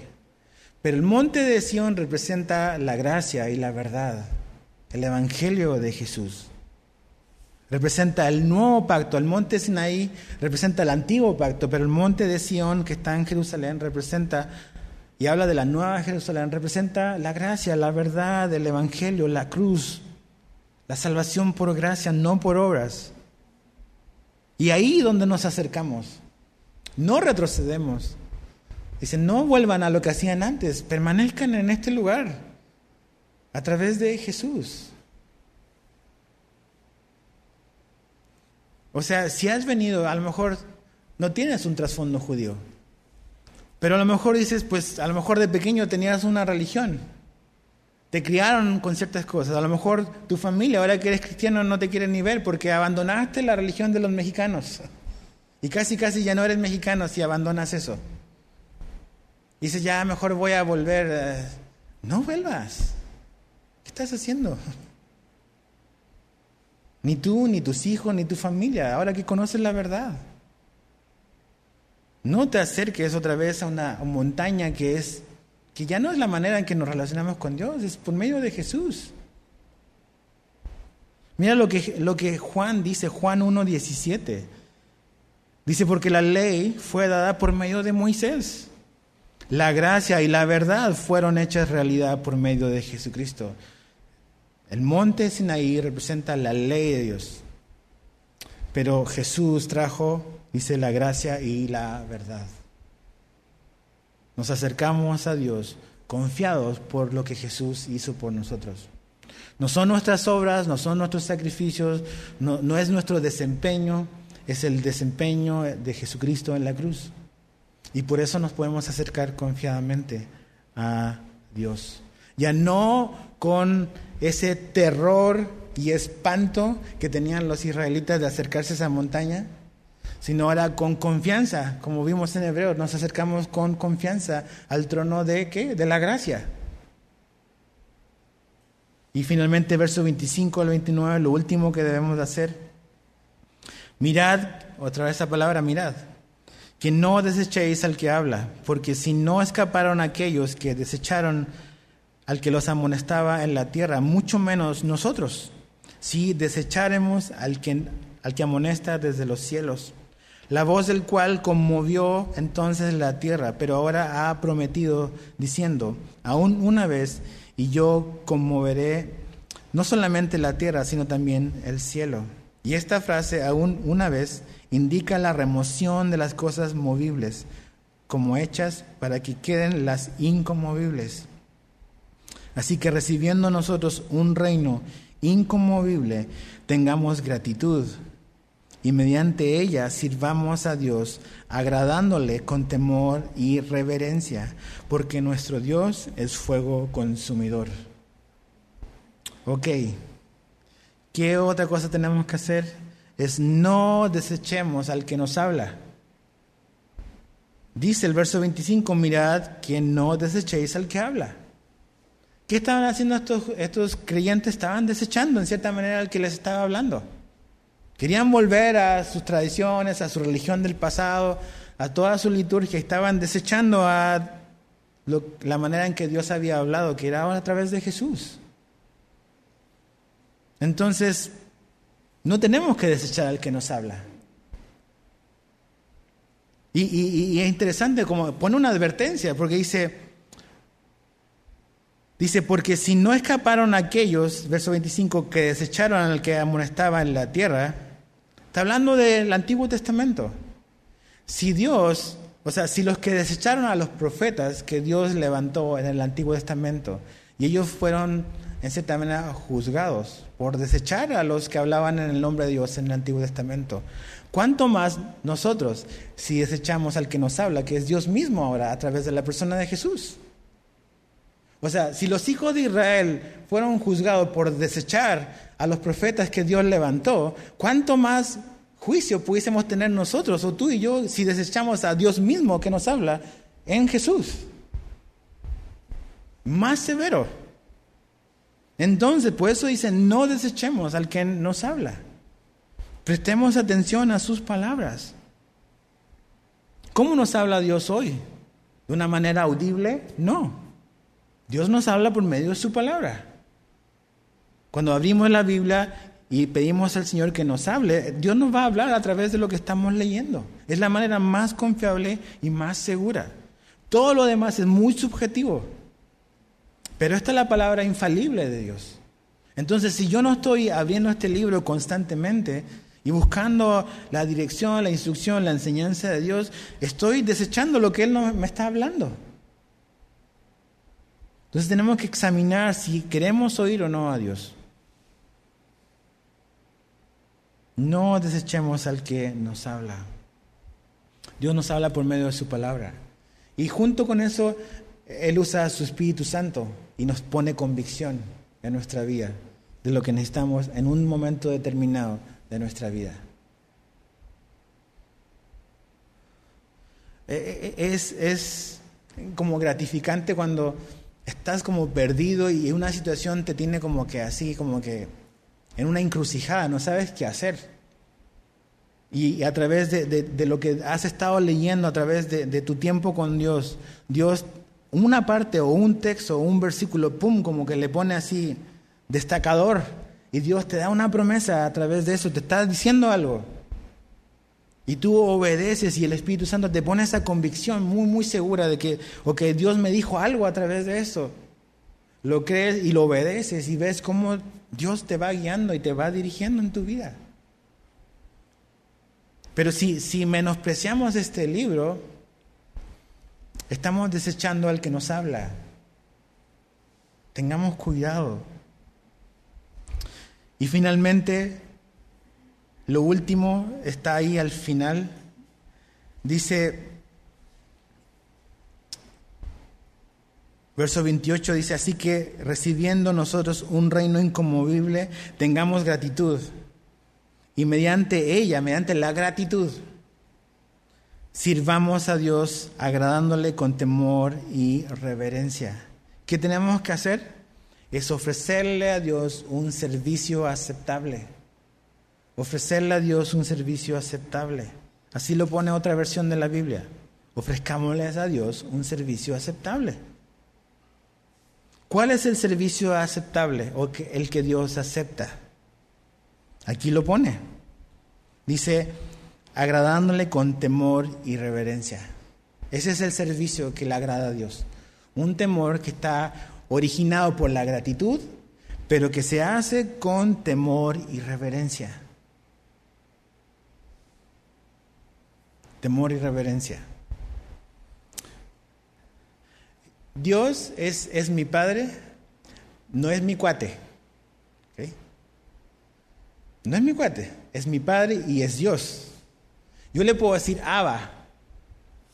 Pero el monte de Sión representa la gracia y la verdad, el Evangelio de Jesús. Representa el nuevo pacto. El monte Sinaí representa el antiguo pacto, pero el monte de Sión que está en Jerusalén representa, y habla de la nueva Jerusalén, representa la gracia, la verdad, el Evangelio, la cruz, la salvación por gracia, no por obras. Y ahí donde nos acercamos, no retrocedemos. Dice, no vuelvan a lo que hacían antes, permanezcan en este lugar a través de Jesús. O sea, si has venido, a lo mejor no tienes un trasfondo judío, pero a lo mejor dices, pues a lo mejor de pequeño tenías una religión, te criaron con ciertas cosas, a lo mejor tu familia, ahora que eres cristiano, no te quiere ni ver porque abandonaste la religión de los mexicanos. Y casi, casi ya no eres mexicano si abandonas eso. Dices, ya mejor voy a volver. Eh, no vuelvas. ¿Qué estás haciendo? Ni tú, ni tus hijos, ni tu familia, ahora que conoces la verdad. No te acerques otra vez a una montaña que es que ya no es la manera en que nos relacionamos con Dios, es por medio de Jesús. Mira lo que, lo que Juan dice, Juan 1.17. Dice, porque la ley fue dada por medio de Moisés. La gracia y la verdad fueron hechas realidad por medio de Jesucristo. El monte Sinaí representa la ley de Dios. Pero Jesús trajo, dice, la gracia y la verdad. Nos acercamos a Dios confiados por lo que Jesús hizo por nosotros. No son nuestras obras, no son nuestros sacrificios, no, no es nuestro desempeño, es el desempeño de Jesucristo en la cruz. Y por eso nos podemos acercar confiadamente a Dios. Ya no con ese terror y espanto que tenían los israelitas de acercarse a esa montaña, sino ahora con confianza, como vimos en Hebreo, nos acercamos con confianza al trono de qué? De la gracia. Y finalmente, verso 25 al 29, lo último que debemos de hacer. Mirad, otra vez esa palabra, mirad que no desechéis al que habla, porque si no escaparon aquellos que desecharon al que los amonestaba en la tierra, mucho menos nosotros, si desecharemos al que, al que amonesta desde los cielos, la voz del cual conmovió entonces la tierra, pero ahora ha prometido diciendo, aún una vez, y yo conmoveré no solamente la tierra, sino también el cielo. Y esta frase, aún una vez, indica la remoción de las cosas movibles, como hechas para que queden las incomovibles. Así que recibiendo nosotros un reino incomovible, tengamos gratitud y mediante ella sirvamos a Dios, agradándole con temor y reverencia, porque nuestro Dios es fuego consumidor. Ok, ¿qué otra cosa tenemos que hacer? Es no desechemos al que nos habla. Dice el verso 25, mirad que no desechéis al que habla. ¿Qué estaban haciendo estos, estos creyentes? Estaban desechando en cierta manera al que les estaba hablando. Querían volver a sus tradiciones, a su religión del pasado, a toda su liturgia. Estaban desechando a la manera en que Dios había hablado, que era a través de Jesús. Entonces, no tenemos que desechar al que nos habla. Y, es interesante como pone una advertencia, porque dice, Dice, porque si no escaparon aquellos, verso 25, que desecharon al que amonestaba en la tierra, está hablando del Antiguo Testamento. Si Dios, o sea, si los que desecharon a los profetas que Dios levantó en el Antiguo Testamento, y ellos fueron en cierta manera juzgados por desechar a los que hablaban en el nombre de Dios en el Antiguo Testamento, ¿cuánto más nosotros si desechamos al que nos habla, que es Dios mismo ahora a través de la persona de Jesús? O sea, si los hijos de Israel fueron juzgados por desechar a los profetas que Dios levantó, ¿cuánto más juicio pudiésemos tener nosotros o tú y yo si desechamos a Dios mismo que nos habla en Jesús? Más severo. Entonces, por eso dice, no desechemos al que nos habla. Prestemos atención a sus palabras. ¿Cómo nos habla Dios hoy? ¿De una manera audible? No. Dios nos habla por medio de su palabra. Cuando abrimos la Biblia y pedimos al Señor que nos hable, Dios nos va a hablar a través de lo que estamos leyendo. Es la manera más confiable y más segura. Todo lo demás es muy subjetivo. Pero esta es la palabra infalible de Dios. Entonces, si yo no estoy abriendo este libro constantemente y buscando la dirección, la instrucción, la enseñanza de Dios, estoy desechando lo que Él me está hablando. Entonces tenemos que examinar si queremos oír o no a Dios. No desechemos al que nos habla. Dios nos habla por medio de su palabra. Y junto con eso, Él usa su Espíritu Santo y nos pone convicción en nuestra vida de lo que necesitamos en un momento determinado de nuestra vida. E, e, es, es como gratificante cuando estás como perdido y una situación te tiene como que así, como que en una encrucijada, no sabes qué hacer. Y a través de, lo que has estado leyendo, a través de, tu tiempo con Dios, Dios, una parte o un texto o un versículo, pum, como que le pone así destacador. Y Dios te da una promesa a través de eso, te está diciendo algo. Y tú obedeces y el Espíritu Santo te pone esa convicción muy, muy segura de que, o que Dios me dijo algo a través de eso. Lo crees y lo obedeces y ves cómo Dios te va guiando y te va dirigiendo en tu vida. Pero si, si menospreciamos este libro, estamos desechando al que nos habla. Tengamos cuidado. Y finalmente, lo último está ahí al final. Dice, verso 28 dice, así que recibiendo nosotros un reino inconmovible, tengamos gratitud. Y mediante ella, mediante la gratitud, sirvamos a Dios agradándole con temor y reverencia. ¿Qué tenemos que hacer? Es ofrecerle a Dios un servicio aceptable ofrecerle a Dios un servicio aceptable. Así lo pone otra versión de la Biblia. Ofrezcámosles a Dios un servicio aceptable. ¿Cuál es el servicio aceptable o el que Dios acepta? Aquí lo pone. Dice, agradándole con temor y reverencia. Ese es el servicio que le agrada a Dios. Un temor que está originado por la gratitud, pero que se hace con temor y reverencia. Temor y reverencia. Dios es, es mi Padre, no es mi cuate. No es mi cuate, es mi Padre y es Dios. Yo le puedo decir Abba,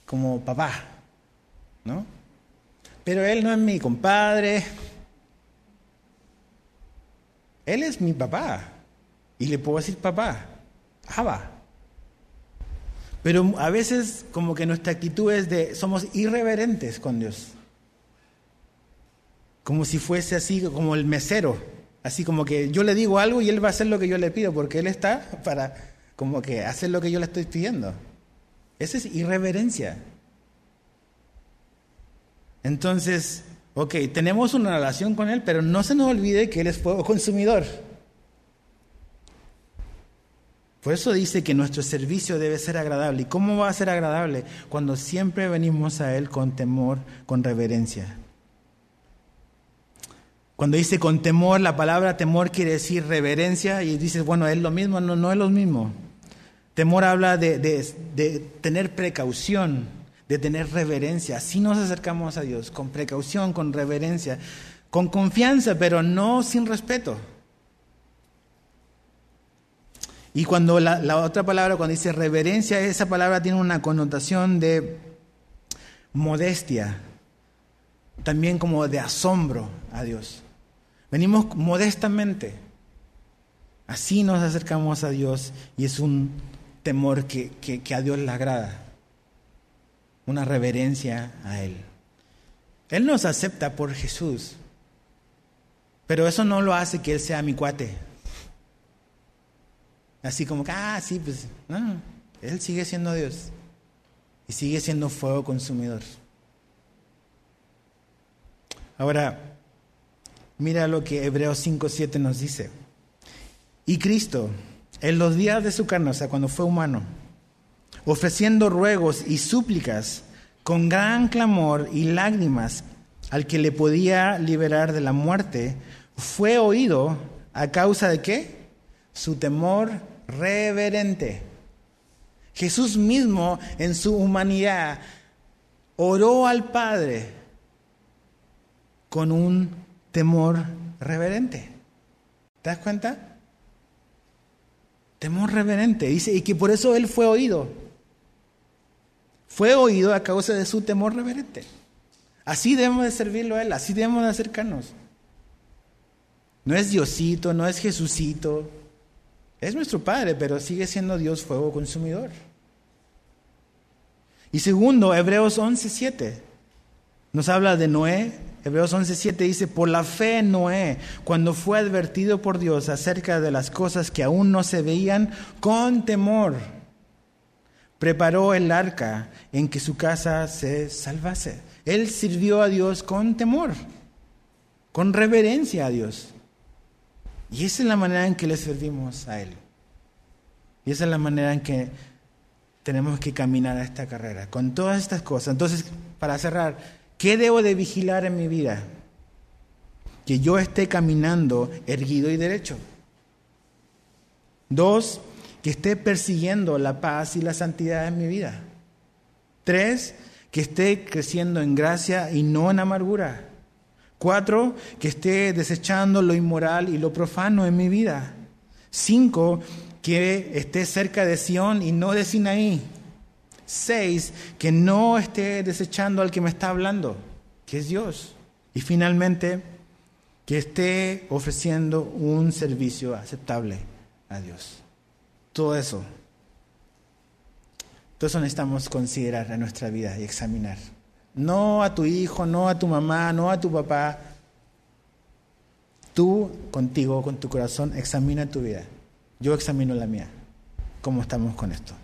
como papá, ¿no? Pero Él no es mi compadre, Él es mi papá. Y le puedo decir papá, Abba. Pero a veces como que nuestra actitud es de, somos irreverentes con Dios. Como si fuese así, como el mesero. Así como que yo le digo algo y Él va a hacer lo que yo le pido, porque Él está para como que hacer lo que yo le estoy pidiendo. Esa es irreverencia. Entonces, ok, tenemos una relación con Él, pero no se nos olvide que Él es fuego consumidor. Por eso dice que nuestro servicio debe ser agradable. ¿Y cómo va a ser agradable? Cuando siempre venimos a Él con temor, con reverencia. Cuando dice con temor, la palabra temor quiere decir reverencia y dices, bueno, es lo mismo, no, no es lo mismo. Temor habla de, de tener precaución, de tener reverencia. Así nos acercamos a Dios, con precaución, con reverencia, con confianza, pero no sin respeto. Y cuando la, otra palabra, cuando dice reverencia, esa palabra tiene una connotación de modestia, también como de asombro a Dios. Venimos modestamente. Así nos acercamos a Dios y es un temor que, que a Dios le agrada una reverencia a Él. Él nos acepta por Jesús, pero eso no lo hace que Él sea mi cuate. Así como que, ah, sí, pues, no, Él sigue siendo Dios y sigue siendo fuego consumidor. Ahora, mira lo que Hebreos 5.7 nos dice. Y Cristo, en los días de su carne, o sea, cuando fue humano, ofreciendo ruegos y súplicas con gran clamor y lágrimas al que le podía liberar de la muerte, fue oído a causa de qué? Su temor reverente. Jesús mismo en su humanidad oró al Padre con un temor reverente. ¿Te das cuenta? Temor reverente. Dice, y que por eso Él fue oído. Fue oído a causa de su temor reverente. Así debemos de servirlo a Él, así debemos de acercarnos. No es Diosito, no es Jesucito. Es nuestro Padre, pero sigue siendo Dios fuego consumidor. Y segundo, Hebreos 11.7 nos habla de Noé. Hebreos 11.7 dice, por la fe Noé, cuando fue advertido por Dios acerca de las cosas que aún no se veían, con temor preparó el arca en que su casa se salvase. Él sirvió a Dios con temor, con reverencia a Dios. Y esa es la manera en que le servimos a Él. Y esa es la manera en que tenemos que caminar a esta carrera, con todas estas cosas. Entonces, para cerrar, ¿qué debo de vigilar en mi vida? Que yo esté caminando erguido y derecho. Dos, que esté persiguiendo la paz y la santidad en mi vida. Tres, que esté creciendo en gracia y no en amargura. Cuatro, que esté desechando lo inmoral y lo profano en mi vida. Cinco, que esté cerca de Sión y no de Sinaí. Seis, que no esté desechando al que me está hablando, que es Dios. Y finalmente, que esté ofreciendo un servicio aceptable a Dios. Todo eso. Todo eso necesitamos considerar en nuestra vida y examinar. No a tu hijo, no a tu mamá, no a tu papá. Tú contigo, con tu corazón, examina tu vida. Yo examino la mía. ¿Cómo estamos con esto?